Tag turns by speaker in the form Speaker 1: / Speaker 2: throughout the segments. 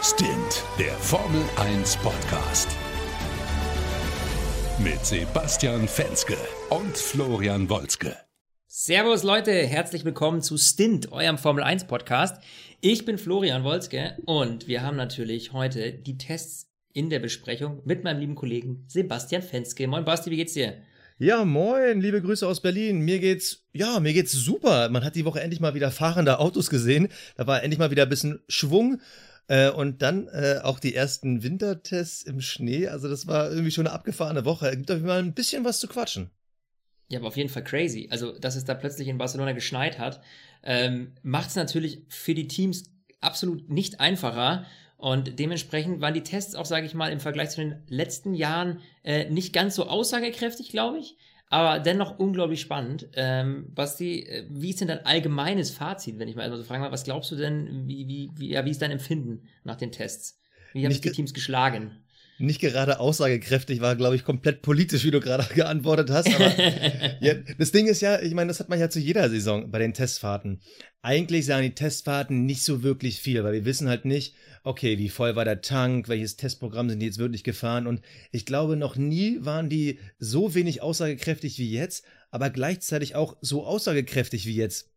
Speaker 1: Stint, der Formel 1 Podcast. Mit Sebastian Fenske und Florian Wolzke.
Speaker 2: Servus Leute, herzlich willkommen zu Stint, eurem Formel 1 Podcast. Ich bin Florian Wolzke und wir haben natürlich heute die Tests in der Besprechung mit meinem lieben Kollegen Sebastian Fenske. Moin Basti, wie geht's dir?
Speaker 3: Ja, moin, liebe Grüße aus Berlin. Mir geht's, ja, mir geht's super. Man hat die Woche endlich mal wieder fahrende Autos gesehen. Da war endlich mal wieder ein bisschen Schwung. Äh, und dann äh, auch die ersten Wintertests im Schnee. Also das war irgendwie schon eine abgefahrene Woche. Gibt auf Fall ein bisschen was zu quatschen.
Speaker 2: Ja, aber auf jeden Fall crazy. Also, dass es da plötzlich in Barcelona geschneit hat, ähm, macht es natürlich für die Teams absolut nicht einfacher. Und dementsprechend waren die Tests auch, sage ich mal, im Vergleich zu den letzten Jahren äh, nicht ganz so aussagekräftig, glaube ich aber dennoch unglaublich spannend. Ähm, Basti, äh, wie ist denn dein allgemeines Fazit, wenn ich mal also fragen mal, was glaubst du denn, wie, wie, wie, ja, wie ist dein Empfinden nach den Tests? Wie haben sich die Teams geschlagen?
Speaker 3: Nicht gerade aussagekräftig, war, glaube ich, komplett politisch, wie du gerade geantwortet hast. Aber ja, das Ding ist ja, ich meine, das hat man ja zu jeder Saison bei den Testfahrten. Eigentlich sagen die Testfahrten nicht so wirklich viel, weil wir wissen halt nicht, okay, wie voll war der Tank, welches Testprogramm sind die jetzt wirklich gefahren und ich glaube, noch nie waren die so wenig aussagekräftig wie jetzt, aber gleichzeitig auch so aussagekräftig wie jetzt.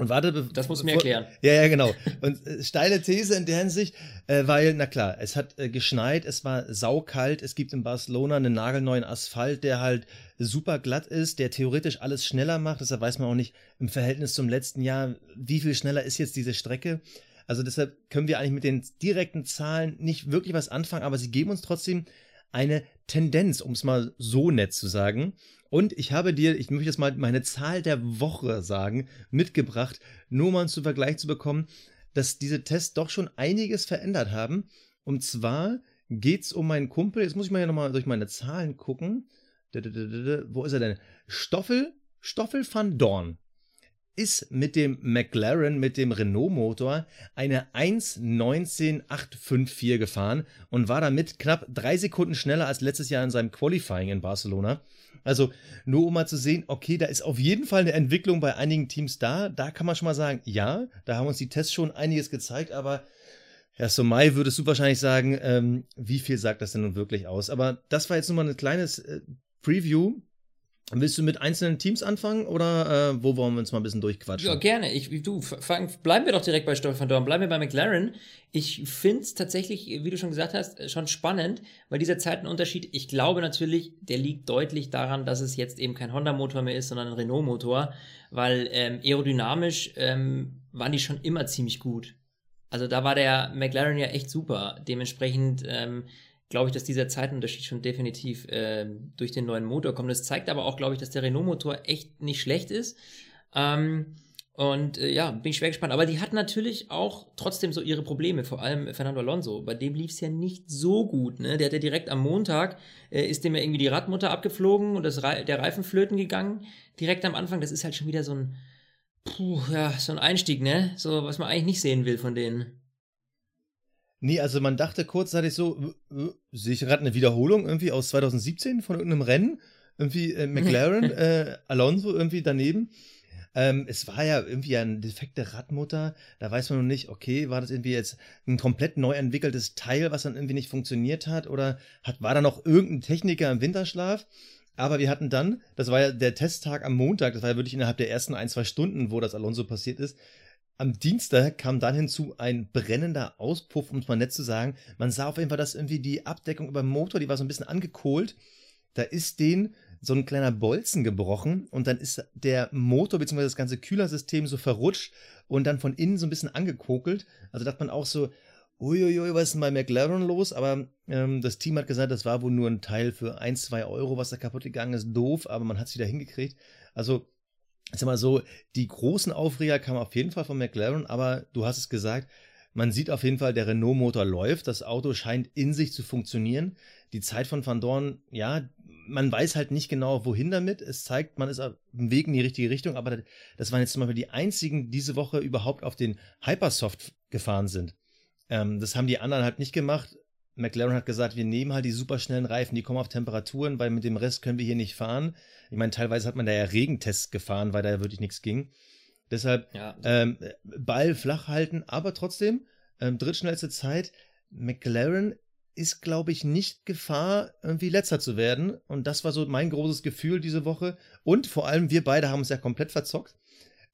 Speaker 3: Und warte,
Speaker 2: das muss mir erklären.
Speaker 3: Ja, ja, genau. Und äh, steile These in der Hinsicht, äh, weil, na klar, es hat äh, geschneit, es war saukalt, es gibt in Barcelona einen nagelneuen Asphalt, der halt super glatt ist, der theoretisch alles schneller macht. Deshalb weiß man auch nicht im Verhältnis zum letzten Jahr, wie viel schneller ist jetzt diese Strecke. Also deshalb können wir eigentlich mit den direkten Zahlen nicht wirklich was anfangen, aber sie geben uns trotzdem eine Tendenz, um es mal so nett zu sagen. Und ich habe dir, ich möchte jetzt mal meine Zahl der Woche sagen, mitgebracht, nur mal zum Vergleich zu bekommen, dass diese Tests doch schon einiges verändert haben. Und zwar geht es um meinen Kumpel, jetzt muss ich mal hier nochmal durch meine Zahlen gucken. Wo ist er denn? Stoffel, Stoffel van Dorn ist mit dem McLaren, mit dem Renault-Motor, eine 1.19.854 gefahren und war damit knapp drei Sekunden schneller als letztes Jahr in seinem Qualifying in Barcelona. Also nur um mal zu sehen, okay, da ist auf jeden Fall eine Entwicklung bei einigen Teams da. Da kann man schon mal sagen, ja, da haben uns die Tests schon einiges gezeigt, aber Herr Somai würdest du wahrscheinlich sagen, ähm, wie viel sagt das denn nun wirklich aus? Aber das war jetzt nur mal ein kleines äh, Preview Willst du mit einzelnen Teams anfangen oder äh, wo wollen wir uns mal ein bisschen durchquatschen?
Speaker 2: Ja, gerne. Ich, du, fang, bleiben wir doch direkt bei Stoffel van Dorn, bleiben wir bei McLaren. Ich finde es tatsächlich, wie du schon gesagt hast, schon spannend, weil dieser Zeitenunterschied, ich glaube natürlich, der liegt deutlich daran, dass es jetzt eben kein Honda-Motor mehr ist, sondern ein Renault-Motor, weil ähm, aerodynamisch ähm, waren die schon immer ziemlich gut. Also da war der McLaren ja echt super. Dementsprechend ähm, glaube ich, dass dieser Zeitunterschied schon definitiv äh, durch den neuen Motor kommt. Das zeigt aber auch, glaube ich, dass der Renault-Motor echt nicht schlecht ist. Ähm, und äh, ja, bin ich schwer gespannt. Aber die hat natürlich auch trotzdem so ihre Probleme, vor allem Fernando Alonso. Bei dem lief es ja nicht so gut. Ne? Der hat ja direkt am Montag, äh, ist dem ja irgendwie die Radmutter abgeflogen und das Re der Reifen flöten gegangen. Direkt am Anfang, das ist halt schon wieder so ein, puh, ja, so ein Einstieg, ne? So, was man eigentlich nicht sehen will von denen.
Speaker 3: Nee, also man dachte kurzzeitig so, äh, äh, sehe ich gerade eine Wiederholung irgendwie aus 2017 von irgendeinem Rennen? Irgendwie äh, McLaren, äh, Alonso irgendwie daneben. Ähm, es war ja irgendwie eine defekte Radmutter. Da weiß man noch nicht, okay, war das irgendwie jetzt ein komplett neu entwickeltes Teil, was dann irgendwie nicht funktioniert hat? Oder hat, war da noch irgendein Techniker im Winterschlaf? Aber wir hatten dann, das war ja der Testtag am Montag, das war ja wirklich innerhalb der ersten ein, zwei Stunden, wo das Alonso passiert ist, am Dienstag kam dann hinzu ein brennender Auspuff, um es mal nett zu sagen. Man sah auf jeden Fall, dass irgendwie die Abdeckung über dem Motor, die war so ein bisschen angekohlt. Da ist den so ein kleiner Bolzen gebrochen und dann ist der Motor bzw. das ganze Kühlersystem so verrutscht und dann von innen so ein bisschen angekokelt. Also dachte man auch so, uiuiui, was ist denn bei McLaren los? Aber ähm, das Team hat gesagt, das war wohl nur ein Teil für 1, 2 Euro, was da kaputt gegangen ist. Doof, aber man hat es wieder hingekriegt. Also sag mal so, die großen Aufreger kamen auf jeden Fall von McLaren, aber du hast es gesagt, man sieht auf jeden Fall, der Renault-Motor läuft, das Auto scheint in sich zu funktionieren. Die Zeit von Van Dorn, ja, man weiß halt nicht genau, wohin damit. Es zeigt, man ist auf dem Weg in die richtige Richtung, aber das waren jetzt zum Beispiel die einzigen diese Woche überhaupt auf den Hypersoft gefahren sind. Ähm, das haben die anderen halt nicht gemacht. McLaren hat gesagt, wir nehmen halt die superschnellen Reifen, die kommen auf Temperaturen, weil mit dem Rest können wir hier nicht fahren. Ich meine, teilweise hat man da ja Regentests gefahren, weil da ja wirklich nichts ging. Deshalb ja. ähm, Ball flach halten, aber trotzdem ähm, drittschnellste Zeit. McLaren ist, glaube ich, nicht Gefahr, irgendwie letzter zu werden. Und das war so mein großes Gefühl diese Woche. Und vor allem, wir beide haben uns ja komplett verzockt.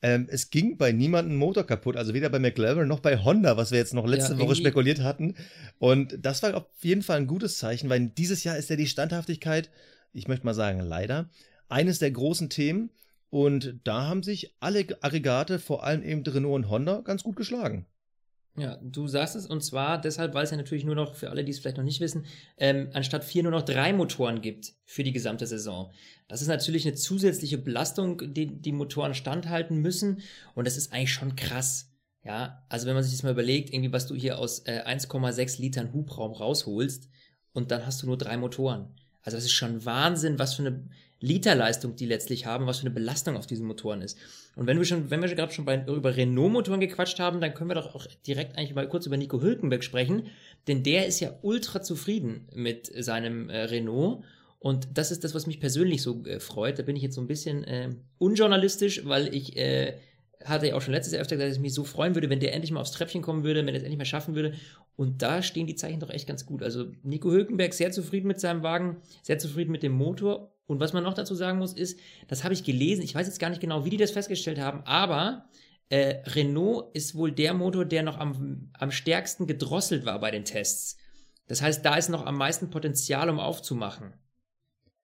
Speaker 3: Ähm, es ging bei niemandem Motor kaputt, also weder bei McLaren noch bei Honda, was wir jetzt noch letzte ja, Woche spekuliert hatten. Und das war auf jeden Fall ein gutes Zeichen, weil dieses Jahr ist ja die Standhaftigkeit, ich möchte mal sagen, leider, eines der großen Themen. Und da haben sich alle Aggregate, vor allem eben Renault und Honda, ganz gut geschlagen.
Speaker 2: Ja, du sagst es und zwar deshalb, weil es ja natürlich nur noch, für alle, die es vielleicht noch nicht wissen, ähm, anstatt vier nur noch drei Motoren gibt für die gesamte Saison. Das ist natürlich eine zusätzliche Belastung, die die Motoren standhalten müssen und das ist eigentlich schon krass. Ja, also wenn man sich das mal überlegt, irgendwie was du hier aus äh, 1,6 Litern Hubraum rausholst und dann hast du nur drei Motoren. Also das ist schon Wahnsinn, was für eine Literleistung die letztlich haben, was für eine Belastung auf diesen Motoren ist. Und wenn wir schon, wenn wir gerade schon bei, über Renault-Motoren gequatscht haben, dann können wir doch auch direkt eigentlich mal kurz über Nico Hülkenberg sprechen, denn der ist ja ultra zufrieden mit seinem äh, Renault. Und das ist das, was mich persönlich so äh, freut. Da bin ich jetzt so ein bisschen äh, unjournalistisch, weil ich äh, hatte ja auch schon letztes Jahr öfter gesagt, dass ich mich so freuen würde, wenn der endlich mal aufs Treppchen kommen würde, wenn er es endlich mal schaffen würde. Und da stehen die Zeichen doch echt ganz gut. Also Nico Hülkenberg sehr zufrieden mit seinem Wagen, sehr zufrieden mit dem Motor. Und was man noch dazu sagen muss, ist, das habe ich gelesen, ich weiß jetzt gar nicht genau, wie die das festgestellt haben, aber äh, Renault ist wohl der Motor, der noch am, am stärksten gedrosselt war bei den Tests. Das heißt, da ist noch am meisten Potenzial, um aufzumachen.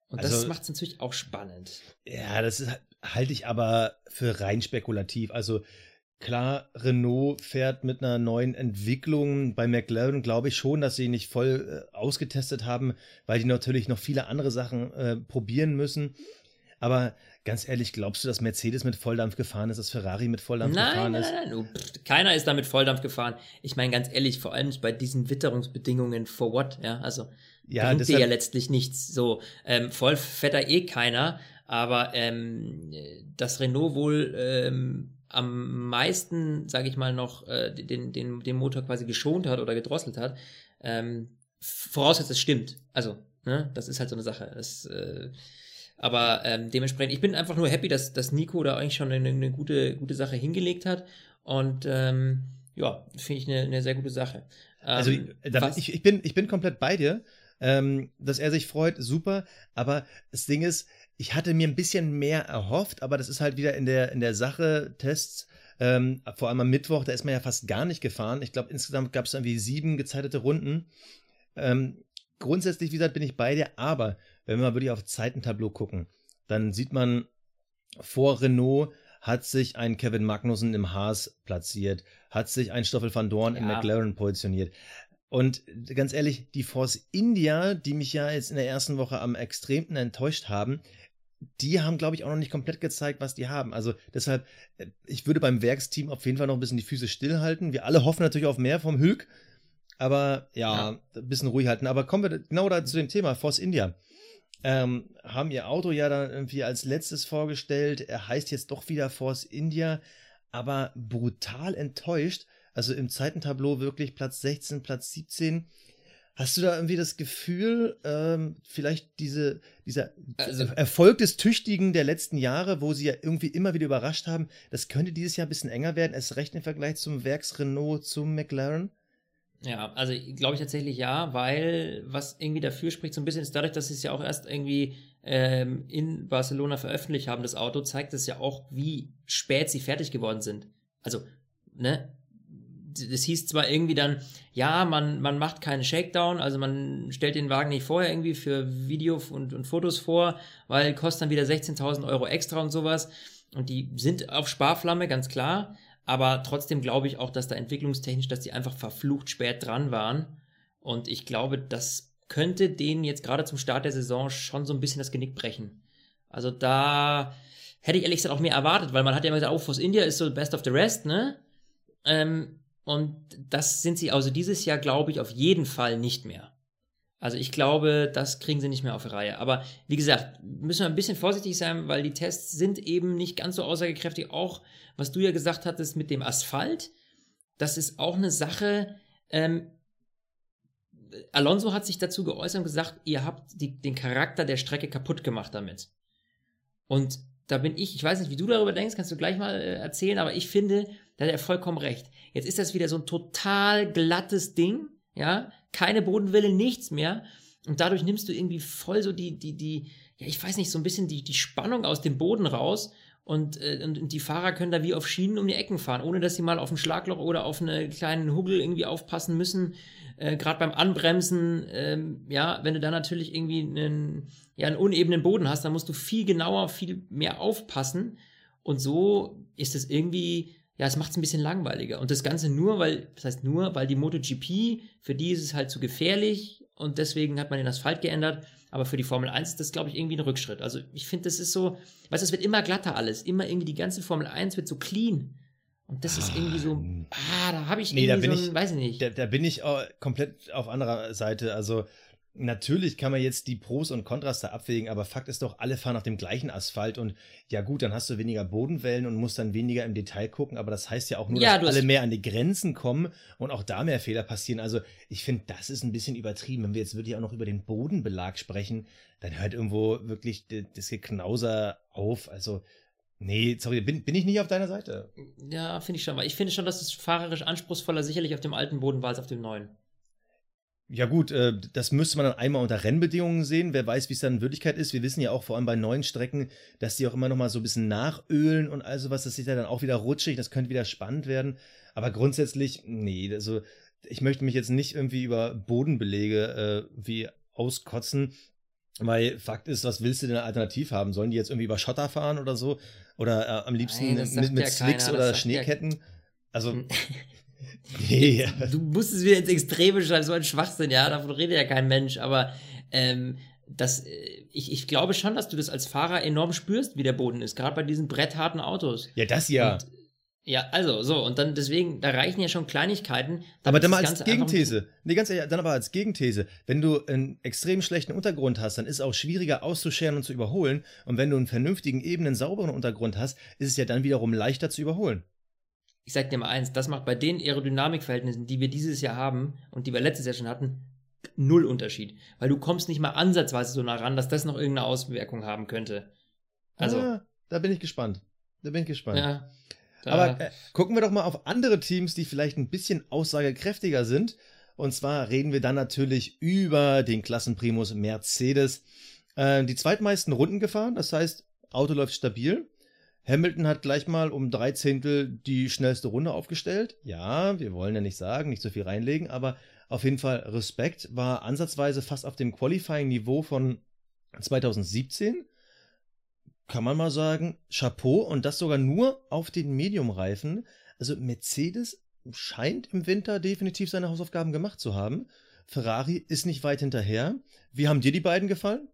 Speaker 2: Und also, das macht es natürlich auch spannend.
Speaker 3: Ja, das ist, halte ich aber für rein spekulativ. Also klar, Renault fährt mit einer neuen Entwicklung. Bei McLaren glaube ich schon, dass sie nicht voll äh, ausgetestet haben, weil die natürlich noch viele andere Sachen äh, probieren müssen. Aber ganz ehrlich, glaubst du, dass Mercedes mit Volldampf gefahren ist, dass Ferrari mit Volldampf
Speaker 2: nein,
Speaker 3: gefahren
Speaker 2: nein,
Speaker 3: ist?
Speaker 2: Nein, nein, nein. Keiner ist da mit Volldampf gefahren. Ich meine, ganz ehrlich, vor allem nicht bei diesen Witterungsbedingungen for what, ja, also ja, bringt dir ja letztlich nichts. So, ähm, voll fährt da eh keiner. Aber ähm, dass Renault wohl ähm, am meisten, sage ich mal, noch äh, den, den, den Motor quasi geschont hat oder gedrosselt hat, ähm, voraussetzt, es stimmt. Also, ne, das ist halt so eine Sache. Das, äh, aber ähm, dementsprechend, ich bin einfach nur happy, dass, dass Nico da eigentlich schon eine, eine gute, gute Sache hingelegt hat. Und ähm, ja, finde ich eine, eine sehr gute Sache.
Speaker 3: also ähm, ich, ich, bin, ich bin komplett bei dir. Ähm, dass er sich freut, super. Aber das Ding ist, ich hatte mir ein bisschen mehr erhofft, aber das ist halt wieder in der, in der Sache Tests. Ähm, vor allem am Mittwoch, da ist man ja fast gar nicht gefahren. Ich glaube, insgesamt gab es irgendwie sieben gezeitete Runden. Ähm, grundsätzlich, wie gesagt, bin ich bei dir, aber wenn wir mal wirklich auf Zeitentableau gucken, dann sieht man, vor Renault hat sich ein Kevin Magnussen im Haas platziert, hat sich ein Stoffel van Dorn ja. in McLaren positioniert. Und ganz ehrlich, die Force India, die mich ja jetzt in der ersten Woche am extremsten enttäuscht haben, die haben, glaube ich, auch noch nicht komplett gezeigt, was die haben. Also deshalb, äh, ich würde beim Werksteam auf jeden Fall noch ein bisschen die Füße stillhalten. Wir alle hoffen natürlich auf mehr vom Hülk, aber ja, ja. ein bisschen ruhig halten. Aber kommen wir genau da zu dem Thema, Force India. Ähm, haben ihr Auto ja dann irgendwie als letztes vorgestellt. Er heißt jetzt doch wieder Force India, aber brutal enttäuscht. Also im Zeitentableau wirklich Platz 16, Platz 17. Hast du da irgendwie das Gefühl, ähm, vielleicht diese, dieser also, Erfolg des Tüchtigen der letzten Jahre, wo sie ja irgendwie immer wieder überrascht haben, das könnte dieses Jahr ein bisschen enger werden, erst recht im Vergleich zum Werks Renault, zum McLaren?
Speaker 2: Ja, also glaube ich tatsächlich ja, weil was irgendwie dafür spricht, so ein bisschen ist dadurch, dass sie es ja auch erst irgendwie ähm, in Barcelona veröffentlicht haben, das Auto, zeigt es ja auch, wie spät sie fertig geworden sind. Also, ne, das hieß zwar irgendwie dann, ja, man, man macht keinen Shakedown, also man stellt den Wagen nicht vorher irgendwie für Video und, und Fotos vor, weil kostet dann wieder 16.000 Euro extra und sowas. Und die sind auf Sparflamme, ganz klar. Aber trotzdem glaube ich auch, dass da entwicklungstechnisch, dass die einfach verflucht spät dran waren. Und ich glaube, das könnte denen jetzt gerade zum Start der Saison schon so ein bisschen das Genick brechen. Also da hätte ich ehrlich gesagt auch mehr erwartet, weil man hat ja immer gesagt, oh, Force India ist so best of the rest, ne? Ähm, und das sind sie also dieses Jahr, glaube ich, auf jeden Fall nicht mehr. Also ich glaube, das kriegen sie nicht mehr auf die Reihe. Aber wie gesagt, müssen wir ein bisschen vorsichtig sein, weil die Tests sind eben nicht ganz so aussagekräftig. Auch was du ja gesagt hattest mit dem Asphalt, das ist auch eine Sache. Ähm, Alonso hat sich dazu geäußert und gesagt, ihr habt die, den Charakter der Strecke kaputt gemacht damit. Und da bin ich, ich weiß nicht, wie du darüber denkst, kannst du gleich mal äh, erzählen, aber ich finde, da hat er vollkommen recht. Jetzt ist das wieder so ein total glattes Ding, ja, keine Bodenwelle, nichts mehr. Und dadurch nimmst du irgendwie voll so die, die, die, ja, ich weiß nicht, so ein bisschen die, die Spannung aus dem Boden raus. Und, äh, und die Fahrer können da wie auf Schienen um die Ecken fahren, ohne dass sie mal auf ein Schlagloch oder auf einen kleinen Huggel irgendwie aufpassen müssen. Äh, Gerade beim Anbremsen, ähm, ja, wenn du da natürlich irgendwie einen, ja, einen unebenen Boden hast, dann musst du viel genauer, viel mehr aufpassen. Und so ist es irgendwie, ja, es macht es ein bisschen langweiliger. Und das Ganze nur, weil, das heißt nur, weil die MotoGP, für die ist es halt zu gefährlich und deswegen hat man den Asphalt geändert. Aber für die Formel 1 ist das, glaube ich, irgendwie ein Rückschritt. Also ich finde, das ist so, weißt du, es wird immer glatter alles. Immer irgendwie die ganze Formel 1 wird so clean. Und das ist irgendwie so, ah, da habe ich
Speaker 3: Nee, da bin
Speaker 2: so,
Speaker 3: ich-
Speaker 2: ein, weiß ich nicht.
Speaker 3: Da, da bin ich auch komplett auf anderer Seite. Also natürlich kann man jetzt die Pros und Kontras da abwägen, aber Fakt ist doch, alle fahren auf dem gleichen Asphalt und ja gut, dann hast du weniger Bodenwellen und musst dann weniger im Detail gucken, aber das heißt ja auch nur,
Speaker 2: Ja,
Speaker 3: dass alle mehr an die Grenzen kommen und auch da mehr Fehler passieren. Also ich finde, das ist ein bisschen übertrieben. Wenn wir jetzt wirklich auch noch über den Bodenbelag sprechen, dann hört irgendwo wirklich das Geknauser auf. Also nee, sorry, bin, bin ich nicht auf deiner Seite.
Speaker 2: Ja, finde ich schon. Weil ich finde schon, dass es fahrerisch anspruchsvoller sicherlich auf dem alten Boden war als auf dem neuen.
Speaker 3: Ja gut, äh, das müsste man dann einmal unter Rennbedingungen sehen. Wer weiß, wie es dann in Wirklichkeit ist. Wir wissen ja auch vor allem bei neuen Strecken, dass die auch immer noch mal so ein bisschen nachölen und all sowas. Das ist ja dann auch wieder rutschig. Das könnte wieder spannend werden. Aber grundsätzlich, nee, also ich möchte mich jetzt nicht irgendwie über Bodenbelege äh, wie auskotzen. Weil Fakt ist, was willst du denn alternativ haben? Sollen die jetzt irgendwie über Schotter fahren oder so? Oder äh, am liebsten
Speaker 2: Nein,
Speaker 3: mit, mit
Speaker 2: ja
Speaker 3: Slicks
Speaker 2: keiner,
Speaker 3: oder
Speaker 2: sagt ja-
Speaker 3: Schneeketten? Also, nee.
Speaker 2: Du musst es wieder ins Extreme schreiben, so ein Schwachsinn, ja, davon redet ja kein Mensch, aber ähm, das, äh, ich, ich glaube schon, dass du das als Fahrer enorm spürst, wie der Boden ist, gerade bei diesen brettharten Autos.
Speaker 3: Ja, das ja.
Speaker 2: Und, ja, also, so, und dann deswegen, da reichen ja schon Kleinigkeiten.
Speaker 3: Aber dann mal als
Speaker 2: Ganze
Speaker 3: Gegenthese. Nee, ganz ehrlich, dann aber als Gegenthese. Wenn du einen extrem schlechten Untergrund hast, dann ist es auch schwieriger auszuscheren und zu überholen. Und wenn du einen vernünftigen, ebenen, sauberen Untergrund hast, ist es ja dann wiederum leichter zu überholen.
Speaker 2: Ich sag dir mal eins, das macht bei den Aerodynamikverhältnissen, die wir dieses Jahr haben und die wir letztes Jahr schon hatten, null Unterschied. Weil du kommst nicht mal ansatzweise so nah ran, dass das noch irgendeine Auswirkung haben könnte. Also,
Speaker 3: Ah, da bin ich gespannt. Da bin ich gespannt.
Speaker 2: ja.
Speaker 3: Aber äh, gucken wir doch mal auf andere Teams, die vielleicht ein bisschen aussagekräftiger sind. Und zwar reden wir dann natürlich über den Klassenprimus Mercedes. Äh, die zweitmeisten Runden gefahren, das heißt, Auto läuft stabil. Hamilton hat gleich mal um drei Zehntel die schnellste Runde aufgestellt. Ja, wir wollen ja nicht sagen, nicht so viel reinlegen, aber auf jeden Fall Respekt, war ansatzweise fast auf dem Qualifying-Niveau von 2017 kann man mal sagen, Chapeau und das sogar nur auf den Medium-Reifen. Also Mercedes scheint im Winter definitiv seine Hausaufgaben gemacht zu haben. Ferrari ist nicht weit hinterher. Wie haben dir die beiden gefallen?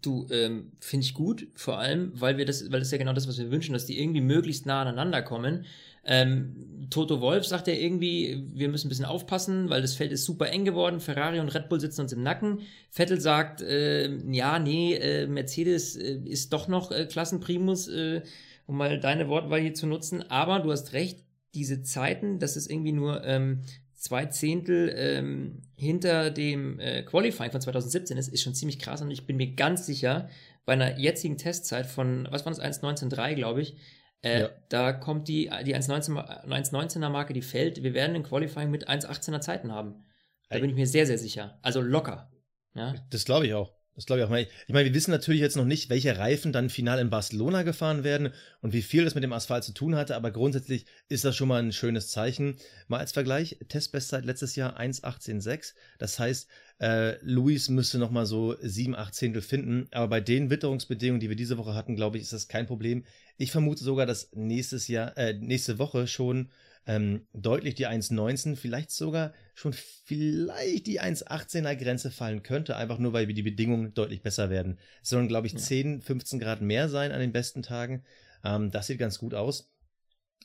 Speaker 2: Du, ähm, finde ich gut, vor allem, weil wir das, weil das ist ja genau das, was wir wünschen, dass die irgendwie möglichst nah aneinander kommen. Ähm, Toto Wolf sagt ja irgendwie, wir müssen ein bisschen aufpassen, weil das Feld ist super eng geworden. Ferrari und Red Bull sitzen uns im Nacken. Vettel sagt, äh, ja, nee, äh, Mercedes äh, ist doch noch äh, Klassenprimus, äh, um mal deine Wortwahl hier zu nutzen. Aber du hast recht, diese Zeiten, das ist irgendwie nur ähm, zwei Zehntel ähm, hinter dem äh, Qualifying von 2017 ist, ist schon ziemlich krass und ich bin mir ganz sicher, bei einer jetzigen Testzeit von, was war das, 1.19.3, glaube ich, äh,
Speaker 3: Ja.
Speaker 2: da kommt die, die 1.19er 1.19er Marke, die fällt. Wir werden im Qualifying mit 1.18er Zeiten haben. Da
Speaker 3: Ey.
Speaker 2: bin ich mir sehr, sehr sicher. Also locker. Ja,
Speaker 3: Das glaube ich auch. Das glaube ich auch. Ich meine, wir wissen natürlich jetzt noch nicht, welche Reifen dann final in Barcelona gefahren werden und wie viel das mit dem Asphalt zu tun hatte, aber grundsätzlich ist das schon mal ein schönes Zeichen. Mal als Vergleich, Testbestzeit letztes Jahr 1,18,6. Das heißt, äh, Luis müsste noch mal so 7, 8 Zehntel finden, aber bei den Witterungsbedingungen, die wir diese Woche hatten, glaube ich, ist das kein Problem. Ich vermute sogar, dass nächstes Jahr, äh, nächste Woche schon ähm, deutlich die 1,19, vielleicht sogar schon vielleicht die 1,18er Grenze fallen könnte, einfach nur weil die Bedingungen deutlich besser werden. Es sollen, glaube ich,
Speaker 2: Ja.
Speaker 3: 10, 15 Grad mehr sein an den besten Tagen. Ähm, das sieht ganz gut aus.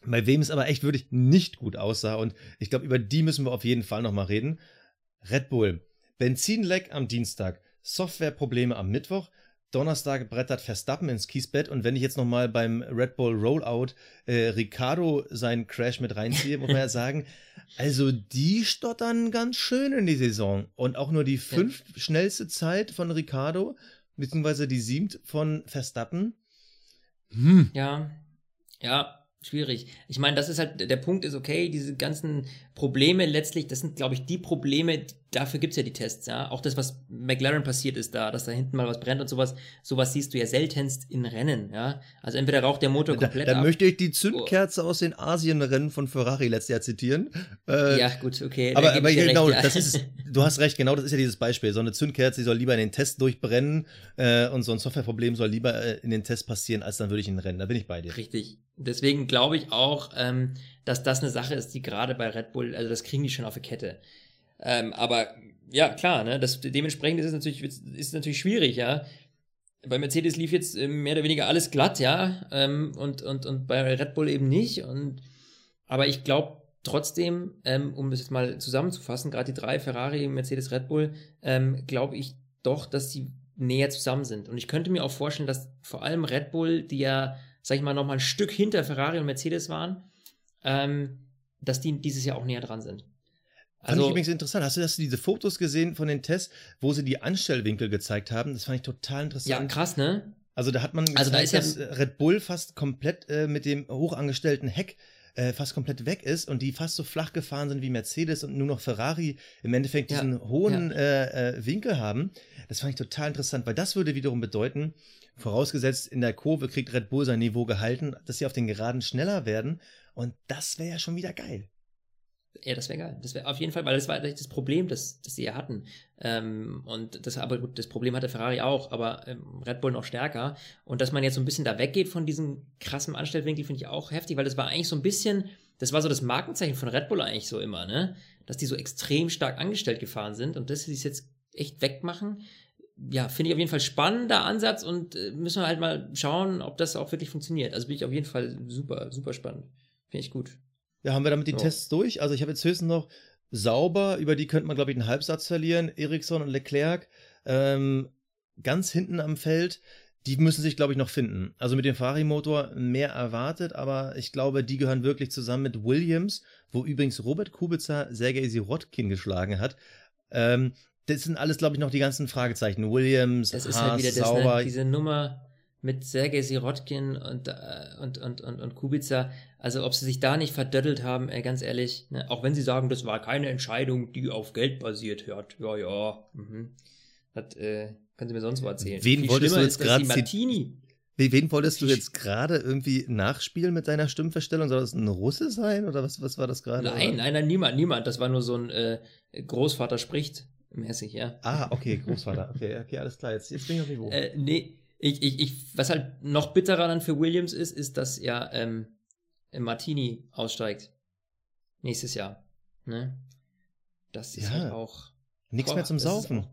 Speaker 3: Bei wem es aber echt wirklich nicht gut aussah und ich glaube, über die müssen wir auf jeden Fall nochmal reden. Red Bull. Benzinleck am Dienstag, Softwareprobleme am Mittwoch, Donnerstag brettert Verstappen ins Kiesbett und wenn ich jetzt nochmal beim Red Bull Rollout äh, Ricardo seinen Crash mit reinziehe, muss man ja sagen, also die stottern ganz schön in die Saison und auch nur die fünf schnellste Zeit von Ricardo, beziehungsweise die siebt von Verstappen. Hm.
Speaker 2: ja, ja. schwierig. Ich meine, das ist halt, der Punkt ist, okay, diese ganzen Probleme letztlich, das sind, glaube ich, die Probleme, dafür gibt's ja die Tests, ja. Auch das, was McLaren passiert ist da, dass da hinten mal was brennt und sowas, sowas siehst du ja seltenst in Rennen, ja. Also entweder raucht der Motor komplett
Speaker 3: da, da
Speaker 2: ab.
Speaker 3: möchte ich die Zündkerze aus den Asienrennen von Ferrari letztes Jahr zitieren. Äh,
Speaker 2: ja, gut, okay. da
Speaker 3: aber, aber genau,
Speaker 2: recht, ja.
Speaker 3: das ist, du hast recht, genau, das ist ja dieses Beispiel. So eine Zündkerze, die soll lieber in den Test durchbrennen äh, und so ein Softwareproblem soll lieber äh, in den Test passieren, als dann würde ich in Rennen. Da bin ich bei dir.
Speaker 2: Richtig. Deswegen glaube ich auch, ähm, dass das eine Sache ist, die gerade bei Red Bull, also das kriegen die schon auf die Kette. Ähm, aber ja, klar, ne, das, dementsprechend ist es natürlich, ist es natürlich schwierig, ja. Bei Mercedes lief jetzt äh, mehr oder weniger alles glatt, ja, ähm, und, und, und bei Red Bull eben nicht. Und, aber ich glaube trotzdem, ähm, um das jetzt mal zusammenzufassen, gerade die drei, Ferrari, Mercedes, Red Bull, ähm, glaube ich doch, dass die näher zusammen sind. Und ich könnte mir auch vorstellen, dass vor allem Red Bull, die ja, sag ich mal, noch mal ein Stück hinter Ferrari und Mercedes waren, ähm, dass die dieses Jahr auch näher dran sind.
Speaker 3: Fand ich
Speaker 2: Also,
Speaker 3: übrigens interessant. Hast du, hast du diese Fotos gesehen von den Tests, wo sie die Anstellwinkel gezeigt haben? Das fand ich total
Speaker 2: ja,
Speaker 3: interessant.
Speaker 2: krass, ne?
Speaker 3: Also da hat man gezeigt,
Speaker 2: Also da ist ja-
Speaker 3: dass äh, Red Bull fast komplett äh, mit dem hochangestellten Heck äh, fast komplett weg ist und die fast so flach gefahren sind wie Mercedes und nur noch Ferrari im Endeffekt
Speaker 2: Ja,
Speaker 3: diesen hohen Äh, äh, Winkel haben. Das fand ich total interessant, weil das würde wiederum bedeuten, vorausgesetzt in der Kurve kriegt Red Bull sein Niveau gehalten, dass sie auf den Geraden schneller werden und das wäre ja schon wieder geil.
Speaker 2: Ja, das wäre geil. Das wäre auf jeden Fall, weil das war das Problem, das, das sie ja hatten. Ähm, und das, aber gut, das Problem hatte Ferrari auch, aber ähm, Red Bull noch stärker. Und dass man jetzt so ein bisschen da weggeht von diesem krassen Anstellwinkel, finde ich auch heftig, weil das war eigentlich so ein bisschen, das war so das Markenzeichen von Red Bull eigentlich so immer, ne? Dass die so extrem stark angestellt gefahren sind und dass sie es jetzt echt wegmachen. Ja, finde ich auf jeden Fall spannender Ansatz und äh, müssen wir halt mal schauen, ob das auch wirklich funktioniert. Also bin ich auf jeden Fall super, super spannend. Finde ich gut.
Speaker 3: Ja, haben wir damit die
Speaker 2: So.
Speaker 3: Tests durch? Also ich habe jetzt höchstens noch sauber, über die könnte man, glaube ich, einen Halbsatz verlieren. Ericsson und Leclerc, ähm, ganz hinten am Feld, die müssen sich, glaube ich, noch finden. Also mit dem Ferrari-Motor mehr erwartet, aber ich glaube, die gehören wirklich zusammen mit Williams, wo übrigens Robert Kubica Sergei Sirotkin geschlagen hat. Ähm, das sind alles, glaube ich, noch die ganzen Fragezeichen. Williams,
Speaker 2: Das ist
Speaker 3: Haas,
Speaker 2: halt wieder das,
Speaker 3: sauber.
Speaker 2: ne, diese Nummer mit Sergei Sirotkin und, äh, und, und, und, und Kubica. Also, ob sie sich da nicht verdöttelt haben, ey, ganz ehrlich, ne, auch wenn sie sagen, das war keine Entscheidung, die auf Geld basiert hat. Ja, ja. Mhm. Das äh, können sie mir sonst wo erzählen.
Speaker 3: Wen
Speaker 2: Viel
Speaker 3: wolltest du jetzt zit-
Speaker 2: Martini.
Speaker 3: Wen wolltest du jetzt gerade irgendwie nachspielen mit deiner Stimmverstellung? Soll das ein Russe sein oder was, was war das gerade?
Speaker 2: Nein, nein, nein, niemand, niemand. Das war nur so ein äh, Großvater spricht mäßig, ja.
Speaker 3: Ah, okay, Großvater. Okay, okay, alles klar. Jetzt, jetzt bin ich auf Niveau.
Speaker 2: Äh, nee, ich, ich, ich, was halt noch bitterer dann für Williams ist, ist, dass ja ähm, Martini aussteigt. Nächstes Jahr. Ne? Das ist
Speaker 3: Ja.
Speaker 2: halt auch.
Speaker 3: Nichts
Speaker 2: boah,
Speaker 3: mehr zum Saufen.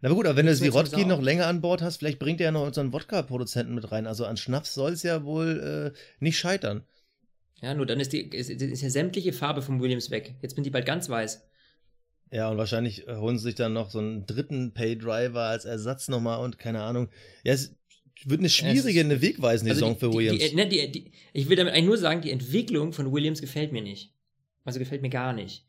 Speaker 3: Na gut, aber wenn du
Speaker 2: nichts
Speaker 3: Sirotkin noch länger an Bord hast, vielleicht bringt er ja noch unseren Wodka-Produzenten mit rein. Also an Schnaps soll es ja wohl äh, nicht scheitern.
Speaker 2: Ja, nur dann ist die ist, ist ja sämtliche Farbe vom Williams weg. Jetzt bin die bald ganz weiß.
Speaker 3: Ja, und wahrscheinlich äh, holen sie sich dann noch so einen dritten Pay-Driver als Ersatz nochmal und keine Ahnung. Ja, es wird eine schwierige, eine wegweisende Saison
Speaker 2: Also die,
Speaker 3: für Williams.
Speaker 2: Die, die, ne, die, ich will damit eigentlich nur sagen, die Entwicklung von Williams gefällt mir nicht. Also gefällt mir gar nicht.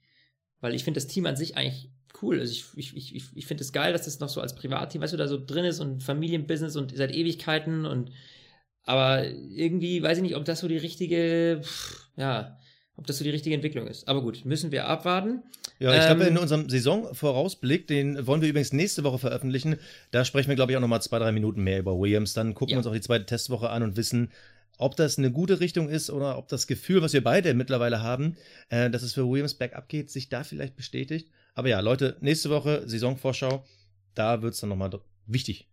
Speaker 2: Weil ich finde das Team an sich eigentlich cool. Also ich, ich, ich, ich- finde es geil, dass das noch so als Privatteam, weißt du, da so drin ist und Familienbusiness und seit Ewigkeiten und aber irgendwie weiß ich nicht, ob das so die richtige, pff, ja, ob das so die richtige Entwicklung ist. Aber gut, müssen wir abwarten.
Speaker 3: Ja, ich glaube,
Speaker 2: Ähm,
Speaker 3: in unserem Saisonvorausblick, den wollen wir übrigens nächste Woche veröffentlichen, da sprechen wir, glaube ich, auch nochmal zwei, drei Minuten mehr über Williams. Dann gucken
Speaker 2: Ja.
Speaker 3: wir uns auch die zweite Testwoche an und wissen, ob das eine gute Richtung ist oder ob das Gefühl, was wir beide mittlerweile haben, äh, dass es für Williams bergab geht, sich da vielleicht bestätigt. Aber ja, Leute, nächste Woche Saisonvorschau, da wird es dann nochmal wichtig.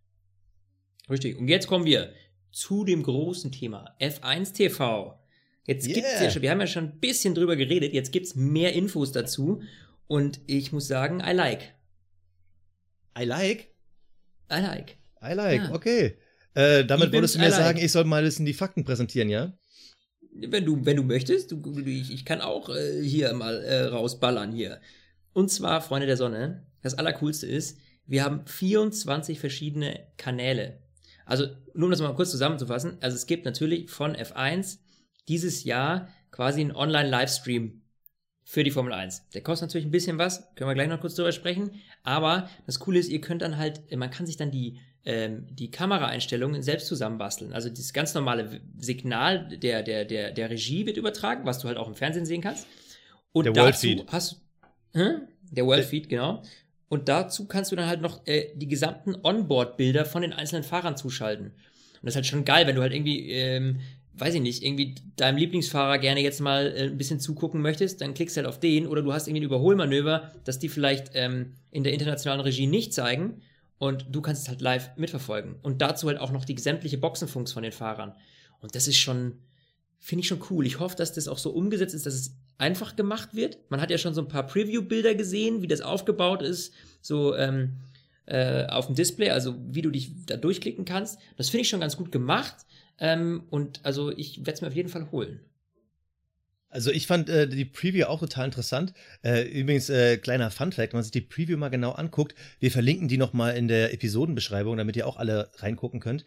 Speaker 2: Richtig. Und jetzt kommen wir zu dem großen Thema F1 TV. Jetzt gibt's
Speaker 3: Yeah.
Speaker 2: ja schon, wir haben ja schon ein bisschen drüber geredet, jetzt gibt's mehr Infos dazu und ich muss sagen, I like.
Speaker 3: I like.
Speaker 2: I like.
Speaker 3: I like,
Speaker 2: Ja.
Speaker 3: okay. Äh, damit
Speaker 2: Ich
Speaker 3: wolltest du mir
Speaker 2: like.
Speaker 3: sagen, ich soll mal ein bisschen die Fakten präsentieren, ja?
Speaker 2: Wenn du, wenn du möchtest, du- ich, ich kann auch äh, hier mal äh, rausballern hier. Und zwar, Freunde der Sonne, das Allercoolste ist, wir haben 24 verschiedene Kanäle. Also, nur um das mal kurz zusammenzufassen, also es gibt natürlich von F1 dieses Jahr quasi einen Online-Livestream für die Formel 1. Der kostet natürlich ein bisschen was, können wir gleich noch kurz drüber sprechen. Aber das Coole ist, ihr könnt dann halt, man kann sich dann die, ähm, die Kameraeinstellungen selbst zusammenbasteln. Also das ganz normale Signal der, der, der, der Regie wird übertragen, was du halt auch im Fernsehen sehen kannst. Und
Speaker 3: Der
Speaker 2: dazu
Speaker 3: Worldfeed.
Speaker 2: hast hm? der Worldfeed, genau. Und dazu kannst du dann halt noch äh, die gesamten Onboard-Bilder von den einzelnen Fahrern zuschalten. Und das ist halt schon geil, wenn du halt irgendwie, ähm, weiß ich nicht, irgendwie deinem Lieblingsfahrer gerne jetzt mal äh, ein bisschen zugucken möchtest, dann klickst halt auf den oder du hast irgendwie ein Überholmanöver, das die vielleicht ähm, in der internationalen Regie nicht zeigen und du kannst es halt live mitverfolgen. Und dazu halt auch noch die sämtliche Boxenfunks von den Fahrern. Und das ist schon, finde ich schon cool. Ich hoffe, dass das auch so umgesetzt ist, dass es einfach gemacht wird. Man hat ja schon so ein paar Preview-Bilder gesehen, wie das aufgebaut ist, so ähm, äh, auf dem Display, also wie du dich da durchklicken kannst. Das finde ich schon ganz gut gemacht. Ähm, und also ich werde es mir auf jeden Fall holen.
Speaker 3: Also ich fand äh, die Preview auch total interessant. Äh, übrigens, äh, kleiner Funfact, wenn man sich die Preview mal genau anguckt, wir verlinken die nochmal in der Episodenbeschreibung, damit ihr auch alle reingucken könnt.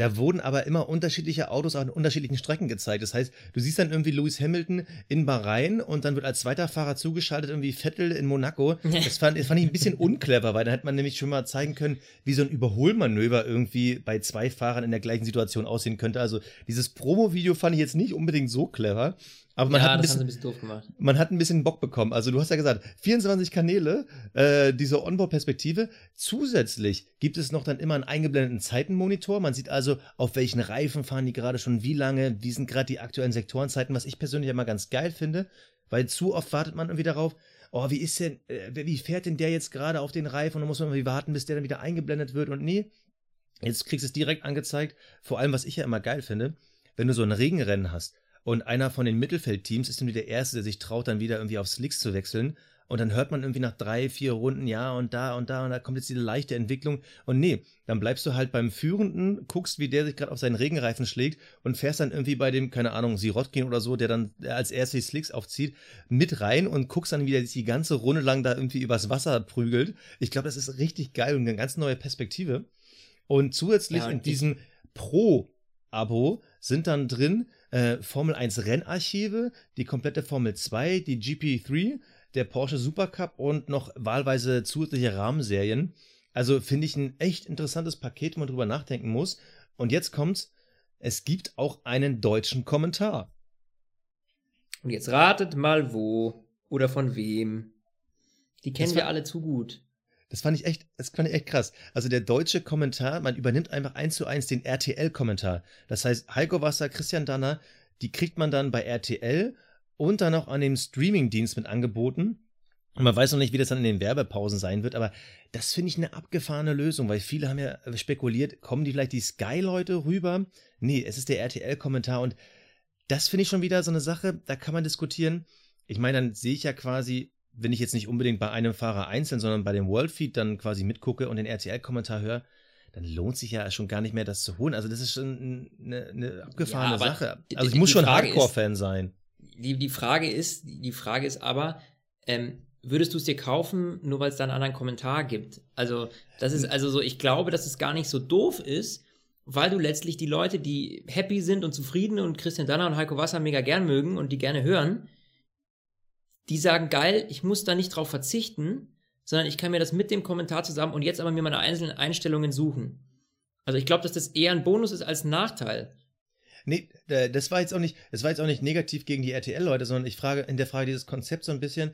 Speaker 3: Da wurden aber immer unterschiedliche Autos an unterschiedlichen Strecken gezeigt. Das heißt, du siehst dann irgendwie Lewis Hamilton in Bahrain und dann wird als zweiter Fahrer zugeschaltet irgendwie Vettel in Monaco. Das fand, das fand ich ein bisschen unclever, weil dann hätte man nämlich schon mal zeigen können, wie so ein Überholmanöver irgendwie bei zwei Fahrern in der gleichen Situation aussehen könnte. Also dieses Promo-Video fand ich jetzt nicht unbedingt so clever. Aber man,
Speaker 2: ja,
Speaker 3: hat ein bisschen,
Speaker 2: ein bisschen doof gemacht.
Speaker 3: man hat ein bisschen Bock bekommen. Also du hast ja gesagt, 24 Kanäle, äh, diese Onboard-Perspektive. Zusätzlich gibt es noch dann immer einen eingeblendeten Zeitenmonitor. Man sieht also, auf welchen Reifen fahren die gerade schon, wie lange, wie sind gerade die aktuellen Sektorenzeiten, was ich persönlich immer ganz geil finde, weil zu oft wartet man irgendwie darauf, oh, wie ist denn, äh, wie fährt denn der jetzt gerade auf den Reifen und dann muss man irgendwie warten, bis der dann wieder eingeblendet wird und nee, jetzt kriegst du es direkt angezeigt. Vor allem, was ich ja immer geil finde, wenn du so ein Regenrennen hast und einer von den Mittelfeldteams ist irgendwie der Erste, der sich traut, dann wieder irgendwie auf Slicks zu wechseln. Und dann hört man irgendwie nach drei, vier Runden, ja, und da und da, und da kommt jetzt diese leichte Entwicklung. Und nee, dann bleibst du halt beim Führenden, guckst, wie der sich gerade auf seinen Regenreifen schlägt und fährst dann irgendwie bei dem, keine Ahnung, Sirotkin oder so, der dann als erstes die Slicks aufzieht, mit rein und guckst dann, wie der sich die ganze Runde lang da irgendwie übers Wasser prügelt. Ich glaube, das ist richtig geil und eine ganz neue Perspektive. Und zusätzlich
Speaker 2: Ja, und
Speaker 3: in diesem Pro-Abo sind dann drin äh, Formel 1 Rennarchive, die komplette Formel 2, die GP3, der Porsche Supercup und noch wahlweise zusätzliche Rahmenserien. Also finde ich ein echt interessantes Paket, wo man drüber nachdenken muss. Und jetzt kommt's, es gibt auch einen deutschen Kommentar.
Speaker 2: Und jetzt ratet mal wo oder von wem. Die kennen wir alle zu gut.
Speaker 3: Das fand ich echt, das fand ich echt krass. Also der deutsche Kommentar, man übernimmt einfach eins zu eins den RTL-Kommentar. Das heißt, Heiko Wasser, Christian Danner, die kriegt man dann bei RTL und dann auch an dem Streaming-Dienst mit angeboten. Und man weiß noch nicht, wie das dann in den Werbepausen sein wird, aber das finde ich eine abgefahrene Lösung, weil viele haben ja spekuliert, kommen die vielleicht die Sky-Leute rüber? Nee, es ist der RTL-Kommentar und das finde ich schon wieder so eine Sache, da kann man diskutieren. Ich meine, dann sehe ich ja quasi, wenn ich jetzt nicht unbedingt bei einem Fahrer einzeln, sondern bei dem Worldfeed dann quasi mitgucke und den RTL-Kommentar höre, dann lohnt sich ja schon gar nicht mehr, das zu holen. Also das ist schon eine, eine abgefahrene
Speaker 2: Ja,
Speaker 3: Sache. Also ich muss schon Hardcore-Fan sein.
Speaker 2: Die, die Frage ist, die Frage ist aber, ähm, würdest du es dir kaufen, nur weil es da einen anderen Kommentar gibt? Also, das ist also so, ich glaube, dass es gar nicht so doof ist, weil du letztlich die Leute, die happy sind und zufrieden und Christian Danner und Heiko Wasser mega gern mögen und die gerne hören, die sagen, geil, ich muss da nicht drauf verzichten, sondern ich kann mir das mit dem Kommentar zusammen und jetzt aber mir meine einzelnen Einstellungen suchen. Also ich glaube, dass das eher ein Bonus ist als ein Nachteil.
Speaker 3: Nee, das war jetzt auch nicht, das war jetzt auch nicht negativ gegen die RTL-Leute, sondern ich frage in der Frage dieses Konzept so ein bisschen,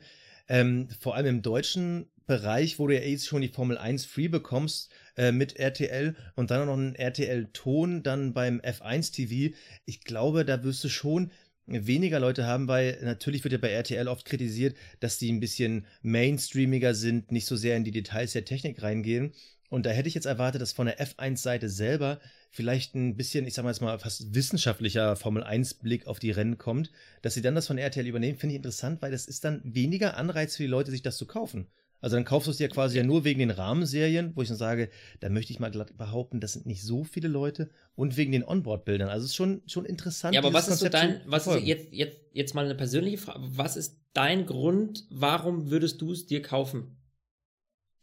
Speaker 3: ähm, vor allem im deutschen Bereich, wo du ja jetzt schon die Formel 1 free bekommst äh, mit RTL und dann noch einen RTL-Ton dann beim F1 TV. Ich glaube, da wirst du schon weniger Leute haben, weil natürlich wird ja bei RTL oft kritisiert, dass die ein bisschen mainstreamiger sind, nicht so sehr in die Details der Technik reingehen. Und da hätte ich jetzt erwartet, dass von der F1-Seite selber vielleicht ein bisschen, ich sag mal jetzt mal, fast wissenschaftlicher Formel-1-Blick auf die Rennen kommt, dass sie dann das von RTL übernehmen, finde ich interessant, weil das ist dann weniger Anreiz für die Leute, sich das zu kaufen. Also dann kaufst du es dir quasi ja nur wegen den Rahmenserien, wo ich dann sage, da möchte ich mal glatt behaupten, das sind nicht so viele Leute und wegen den Onboard-Bildern. Also es ist schon, schon interessant.
Speaker 2: Ja, aber was ist so
Speaker 3: Konzept
Speaker 2: dein, was ist jetzt, jetzt, jetzt mal eine persönliche Frage, was ist dein Grund, warum würdest du es dir kaufen?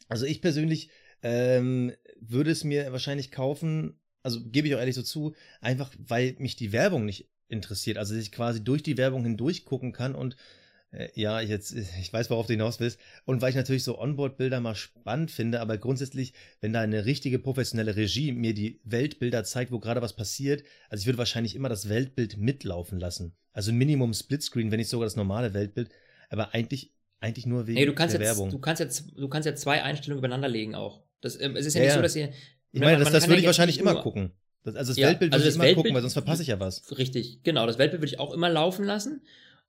Speaker 3: Also ich persönlich ähm, würde es mir wahrscheinlich kaufen, also gebe ich auch ehrlich so zu, einfach weil mich die Werbung nicht interessiert. Also dass ich quasi durch die Werbung hindurch gucken kann und Äh, ja, jetzt, ich weiß, worauf du hinaus willst. Und weil ich natürlich so Onboard-Bilder mal spannend finde, aber grundsätzlich, wenn da eine richtige professionelle Regie mir die Weltbilder zeigt, wo gerade was passiert, also ich würde wahrscheinlich immer das Weltbild mitlaufen lassen. Also Minimum Splitscreen, wenn nicht sogar das normale Weltbild. Aber eigentlich, eigentlich nur wegen
Speaker 2: Nee, du kannst
Speaker 3: der
Speaker 2: jetzt,
Speaker 3: Werbung.
Speaker 2: du kannst jetzt, du kannst jetzt zwei Einstellungen übereinander legen auch. Das, ähm, es ist ja,
Speaker 3: Ja,
Speaker 2: nicht so, dass ihr.
Speaker 3: ich meine, das, das würde ich wahrscheinlich immer gucken. Das, also das
Speaker 2: Ja,
Speaker 3: Weltbild
Speaker 2: also
Speaker 3: würde ich immer
Speaker 2: Weltbild-
Speaker 3: gucken, weil sonst verpasse ich ja was.
Speaker 2: Richtig, genau. Das Weltbild würde ich auch immer laufen lassen.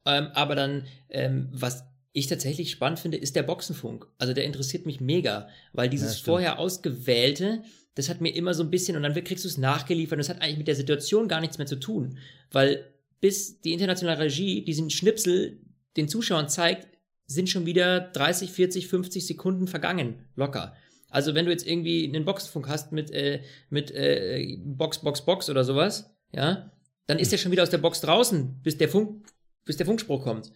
Speaker 2: Ähm, aber dann, ähm, was ich tatsächlich spannend finde, ist der Boxenfunk. Also der interessiert mich mega, weil
Speaker 3: Ja,
Speaker 2: dieses
Speaker 3: stimmt.
Speaker 2: vorher ausgewählte, das hat mir immer so ein bisschen, und dann kriegst du es nachgeliefert, und das hat eigentlich mit der Situation gar nichts mehr zu tun. Weil bis die internationale Regie diesen Schnipsel den Zuschauern zeigt, sind schon wieder 30, 40, 50 Sekunden vergangen. Locker. Also wenn du jetzt irgendwie einen Boxenfunk hast mit, äh, mit äh, Box, Box, Box oder sowas, ja, dann ist er schon wieder aus der Box draußen, bis der Funk, bis der Funkspruch kommt.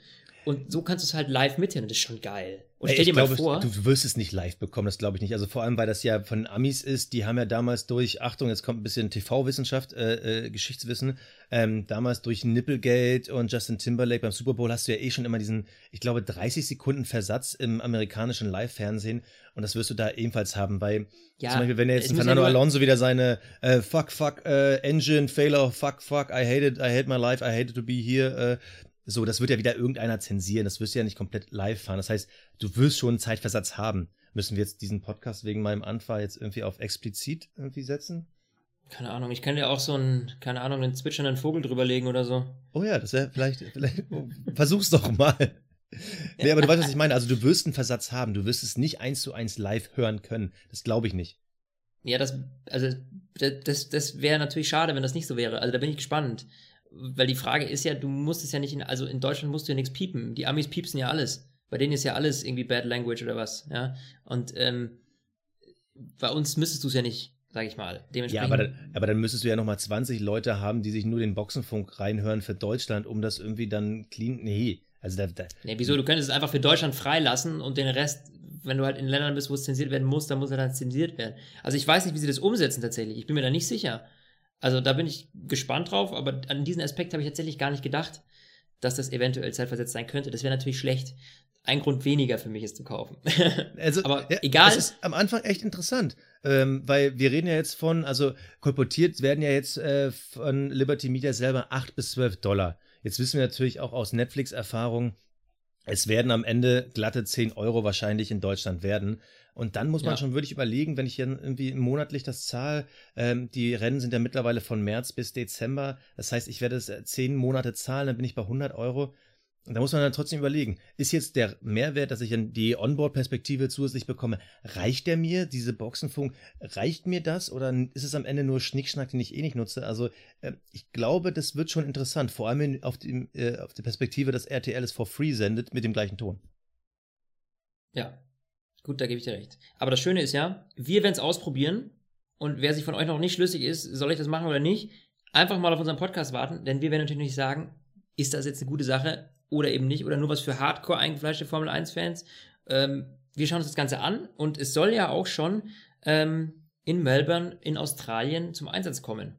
Speaker 2: Und so kannst du es halt live mithören. Das ist schon geil. Und stell dir mal
Speaker 3: glaube,
Speaker 2: vor,
Speaker 3: Du wirst es nicht live bekommen, das glaube ich nicht. Also vor allem, weil das ja von Amis ist, die haben ja damals durch, Achtung, jetzt kommt ein bisschen TV-Wissenschaft, äh, äh, Geschichtswissen, ähm, damals durch Nipplegate und Justin Timberlake beim Super Bowl hast du ja eh schon immer diesen, ich glaube, 30 Sekunden Versatz im amerikanischen Live-Fernsehen und das wirst du da ebenfalls haben, weil
Speaker 2: ja,
Speaker 3: zum Beispiel, wenn er jetzt
Speaker 2: ja
Speaker 3: Fernando
Speaker 2: nur-
Speaker 3: Alonso wieder seine äh, Fuck, fuck, äh, Engine, Failure, fuck, fuck, I hate it, I hate my life, I hate it to be here, äh, so, das wird ja wieder irgendeiner zensieren. Das wirst du ja nicht komplett live fahren. Das heißt, du wirst schon einen Zeitversatz haben. Müssen wir jetzt diesen Podcast wegen meinem Anfall jetzt irgendwie auf explizit irgendwie setzen?
Speaker 2: keine Ahnung, ich kann dir auch so einen, keine Ahnung, einen zwitschernden Vogel drüberlegen oder so.
Speaker 3: Oh ja, das wäre vielleicht, vielleicht versuch's doch mal. Nee, aber du weißt, was ich meine. Also du wirst einen Versatz haben. Du wirst es nicht eins zu eins live hören können. Das glaube ich nicht.
Speaker 2: Ja, das, also, das, das, das wäre natürlich schade, wenn das nicht so wäre. Also da bin ich gespannt. Weil die Frage ist ja, du musst es ja nicht in, also in Deutschland musst du ja nichts piepen. Die Amis piepsen ja alles. Bei denen ist ja alles irgendwie Bad Language oder was, ja. Und ähm, bei uns müsstest du es ja nicht, sag ich mal.
Speaker 3: Ja,
Speaker 2: Dementsprechend.
Speaker 3: aber dann, aber dann müsstest du ja nochmal 20 Leute haben, die sich nur den Boxenfunk reinhören für Deutschland, um das irgendwie dann clean. Nee. Also da, da,
Speaker 2: Nee, wieso? Du könntest es einfach für Deutschland freilassen und den Rest, wenn du halt in Ländern bist, wo es zensiert werden muss, dann muss er dann zensiert werden. Also ich weiß nicht, wie sie das umsetzen tatsächlich. Ich bin mir da nicht sicher. Also da bin ich gespannt drauf, aber an diesen Aspekt habe ich tatsächlich gar nicht gedacht, dass das eventuell zeitversetzt sein könnte. Das wäre natürlich schlecht. Ein Grund weniger für mich, es zu kaufen.
Speaker 3: Also,
Speaker 2: Aber
Speaker 3: ja,
Speaker 2: egal.
Speaker 3: Das ist am Anfang echt interessant, ähm, weil wir reden ja jetzt von, also kolportiert werden ja jetzt äh, von Liberty Media selber 8 bis 12 Dollar. Jetzt wissen wir natürlich auch aus Netflix-Erfahrung, es werden am Ende glatte 10 Euro wahrscheinlich in Deutschland werden. Und dann muss man
Speaker 2: Ja.
Speaker 3: schon wirklich überlegen, wenn ich hier irgendwie monatlich das zahle, ähm, die Rennen sind ja mittlerweile von März bis Dezember. Das heißt, ich werde es äh, 10 Monate zahlen, dann bin ich bei 100 Euro. Und da muss man dann trotzdem überlegen, ist jetzt der Mehrwert, dass ich die Onboard-Perspektive zusätzlich bekomme, reicht der mir, diese Boxenfunk, reicht mir das oder ist es am Ende nur Schnickschnack, den ich eh nicht nutze? Also äh, ich glaube, das wird schon interessant, vor allem in, auf, die, äh, auf die Perspektive, dass RTL es for free sendet mit dem gleichen Ton.
Speaker 2: ja, gut, da gebe ich dir recht. Aber das Schöne ist ja, wir werden es ausprobieren und wer sich von euch noch nicht schlüssig ist, soll ich das machen oder nicht, einfach mal auf unseren Podcast warten, denn wir werden natürlich nicht sagen, ist das jetzt eine gute Sache oder eben nicht oder nur was für hardcore eingefleischte Formel 1-Fans. Ähm, wir schauen uns das Ganze an und es soll ja auch schon ähm, in Melbourne in Australien zum Einsatz kommen.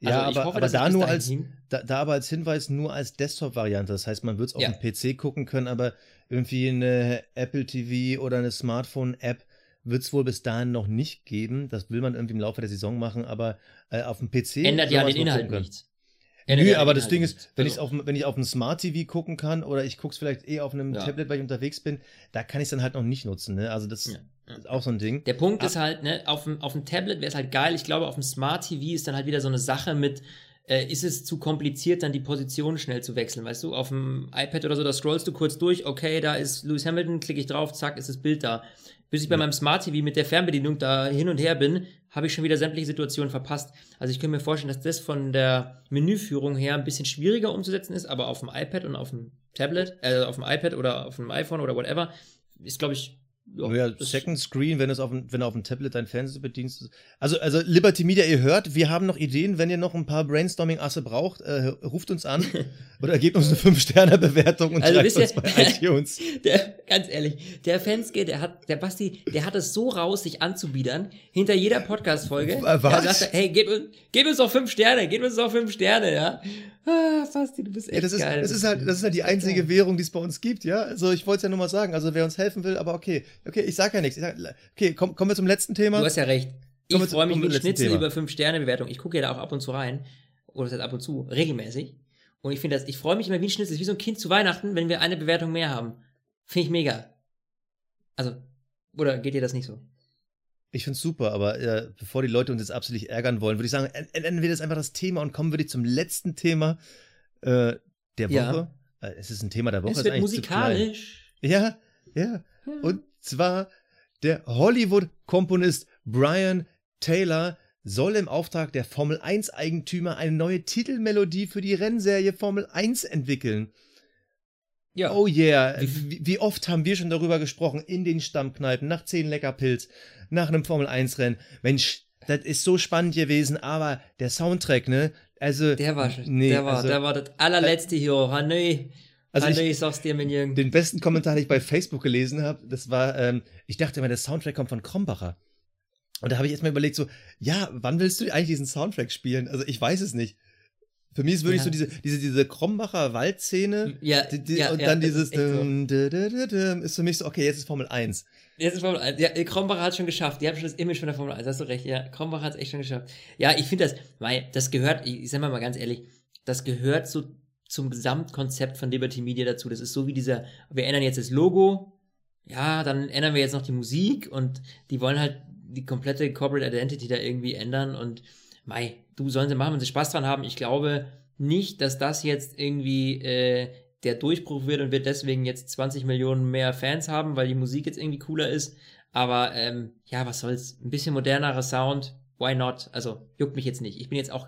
Speaker 3: Ja,
Speaker 2: Also ich
Speaker 3: aber,
Speaker 2: hoffe,
Speaker 3: aber da nur als, da, da aber als Hinweis nur als Desktop-Variante. Das heißt, man wird es auf
Speaker 2: Ja.
Speaker 3: dem PC gucken können, aber irgendwie eine Apple TV oder eine Smartphone-App wird es wohl bis dahin noch nicht geben. Das will man irgendwie im Laufe der Saison machen, aber äh, auf dem PC
Speaker 2: ändert ja den Inhalt nichts. Ändert
Speaker 3: Nö, aber das Ding ist, wenn,
Speaker 2: Also-
Speaker 3: auf, wenn ich auf dem Smart TV gucken kann oder ich gucke es vielleicht eh auf einem
Speaker 2: Ja.
Speaker 3: Tablet, weil ich unterwegs bin, da kann ich es dann halt noch nicht nutzen. Ne? Also das
Speaker 2: ja.
Speaker 3: ist auch so ein Ding.
Speaker 2: Der Punkt
Speaker 3: Ab-
Speaker 2: ist halt, ne, auf dem, auf dem Tablet wäre es halt geil. Ich glaube, auf dem Smart TV ist dann halt wieder so eine Sache mit, äh, ist es zu kompliziert, dann die Position schnell zu wechseln, weißt du? Auf dem iPad oder so, da scrollst du kurz durch, okay, da ist Lewis Hamilton, klicke ich drauf, zack, ist das Bild da. Bis ich bei meinem Smart TV mit der Fernbedienung da hin und her bin, habe ich schon wieder sämtliche Situationen verpasst. Also ich könnte mir vorstellen, dass das von der Menüführung her ein bisschen schwieriger umzusetzen ist, aber auf dem iPad und auf dem Tablet, äh, auf dem iPad oder auf dem iPhone oder whatever, ist, glaube ich,
Speaker 3: Ja, ja Second Screen, wenn, es auf, wenn du auf dem Tablet dein Fernseher bedienst. Also, also Liberty Media, ihr hört, wir haben noch Ideen. Wenn ihr noch ein paar Brainstorming-Asse braucht, äh, ruft uns an oder gebt uns eine 5-Sterne-Bewertung und also schreibt uns bei iTunes.
Speaker 2: Der, ganz ehrlich, der Fenske, der hat, der Basti, der hat es so raus, sich anzubiedern, hinter jeder Podcast-Folge. Was? Er sagt, hey, gib, gib uns doch 5 Sterne, gib uns doch 5 Sterne, ja. Ah, Basti, du bist echt
Speaker 3: ja, das ist,
Speaker 2: geil.
Speaker 3: Das ist halt, das ist halt die einzige. Währung, die es bei uns gibt, ja. Also ich wollte es ja nur mal sagen. Also wer uns helfen will, aber okay. Okay, ich sag ja nichts. Sag, okay, komm, kommen wir zum letzten Thema.
Speaker 2: Du hast ja recht. Ich freue mich wie ein Schnitzel Thema. über 5-Sterne-Bewertung. Ich gucke ja da auch ab und zu rein. Oder das heißt ab und zu, regelmäßig. Und ich finde das, ich freue mich immer wie ein Schnitzel, wie so ein Kind zu Weihnachten, wenn wir eine Bewertung mehr haben. Finde ich mega. Also, oder geht dir das nicht so?
Speaker 3: Ich finde es super, aber äh, bevor die Leute uns jetzt absolut ärgern wollen, würde ich sagen, ändern wir das einfach das Thema und kommen wirklich zum letzten Thema äh, der Woche. Ja. Äh, es ist ein Thema der Woche.
Speaker 2: Es wird musikalisch.
Speaker 3: Ja, ja, ja. Und zwar der Hollywood-Komponist Brian Taylor soll im Auftrag der Formel 1-Eigentümer eine neue Titelmelodie für die Rennserie Formel 1 entwickeln. Ja. Oh yeah. Wie, wie, oft haben wir schon darüber gesprochen in den Stammkneipen, nach 10 Leckerpilz, nach einem Formel 1-Rennen. Mensch, das ist so spannend gewesen, aber der Soundtrack, ne? Also.
Speaker 2: Der war, nee, der war, also, der war das allerletzte hier. Hanoi. Also Hanoi, ich, sag's dir, Jürgen.
Speaker 3: Den besten Kommentar, den ich bei Facebook gelesen habe, das war, ähm, ich dachte immer, der Soundtrack kommt von Krombacher. Und da habe ich jetzt mal überlegt, so, ja, wann willst du eigentlich diesen Soundtrack spielen? Also ich weiß es nicht. Für mich ist wirklich ja. so diese, diese, diese Krombacher Waldszene.
Speaker 2: Ja, die,
Speaker 3: die,
Speaker 2: ja
Speaker 3: und dann dieses ist, so. ist für mich so, okay, jetzt ist Formel 1.
Speaker 2: Jetzt ist Formel 1. Ja, Krombacher hat schon geschafft. Die haben schon das Image von der Formel 1. Hast du recht. Ja, Krombacher hat es echt schon geschafft. Ja, ich finde das, weil das gehört, ich, ich sag mal mal ganz ehrlich, das gehört so zum Gesamtkonzept von Liberty Media dazu. Das ist so wie dieser, wir ändern jetzt das Logo. Ja, dann ändern wir jetzt noch die Musik und die wollen halt die komplette Corporate Identity da irgendwie ändern und mei, du sollen sie machen, wenn sie Spaß dran haben. Ich glaube nicht, dass das jetzt irgendwie äh, der Durchbruch wird und wird deswegen jetzt 20 Millionen mehr Fans haben, weil die Musik jetzt irgendwie cooler ist. Aber ähm, ja, was soll's? Ein bisschen modernerer Sound, why not? Also juckt mich jetzt nicht. Ich bin jetzt auch,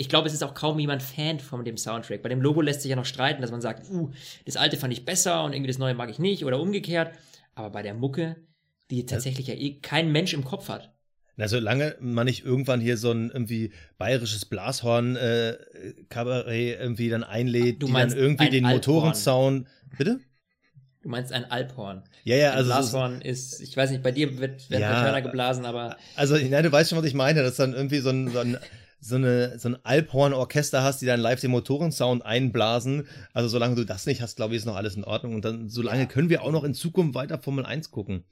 Speaker 2: ich glaube, es ist auch kaum jemand Fan von dem Soundtrack. Bei dem Logo lässt sich ja noch streiten, dass man sagt, uh, das alte fand ich besser und irgendwie das neue mag ich nicht oder umgekehrt. Aber bei der Mucke, die tatsächlich ja eh kein Mensch im Kopf hat.
Speaker 3: Na, solange man nicht irgendwann hier so ein irgendwie bayerisches Blashorn-Kabarett äh, irgendwie dann einlädt, du die dann irgendwie den Motorensound. Bitte?
Speaker 2: Du meinst ein Alphorn.
Speaker 3: Ja, ja, also.
Speaker 2: Blashorn ist, ich weiß nicht, bei dir wird, wird ja, geblasen, aber.
Speaker 3: Also, nein, du weißt schon, was ich meine, dass dann irgendwie so ein, so ein so, eine, so ein Alphorn-Orchester hast, die dann live den Motorensound einblasen. Also solange du das nicht hast, glaube ich, ist noch alles in Ordnung. Und dann, solange ja. können wir auch noch in Zukunft weiter Formel 1 gucken.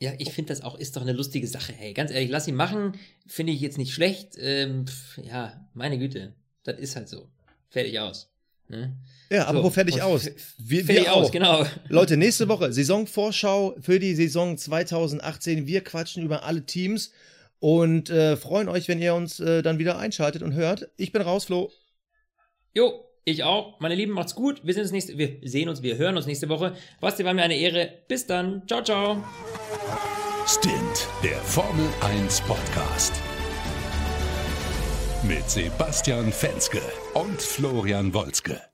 Speaker 2: Ja, ich finde das auch, ist doch eine lustige Sache. Hey, ganz ehrlich, lass ihn machen. Finde ich jetzt nicht schlecht. Ähm, pf, ja, meine Güte. Das ist halt so. Fertig aus. Ne?
Speaker 3: Ja, aber so, wo fertig aus?
Speaker 2: Wir, fertig wir aus, genau.
Speaker 3: Leute, nächste Woche Saisonvorschau für die Saison 2018. Wir quatschen über alle Teams und äh, freuen euch, wenn ihr uns äh, dann wieder einschaltet und hört. Ich bin raus, Flo.
Speaker 2: Jo, ich auch. Meine Lieben, macht's gut. Wir sehen uns nächste, wir sehen uns, wir hören uns nächste Woche. Basti, war mir eine Ehre. Bis dann. Ciao, ciao.
Speaker 1: Stint, der Formel 1 Podcast. Mit Sebastian Fenske und Florian Wolzke.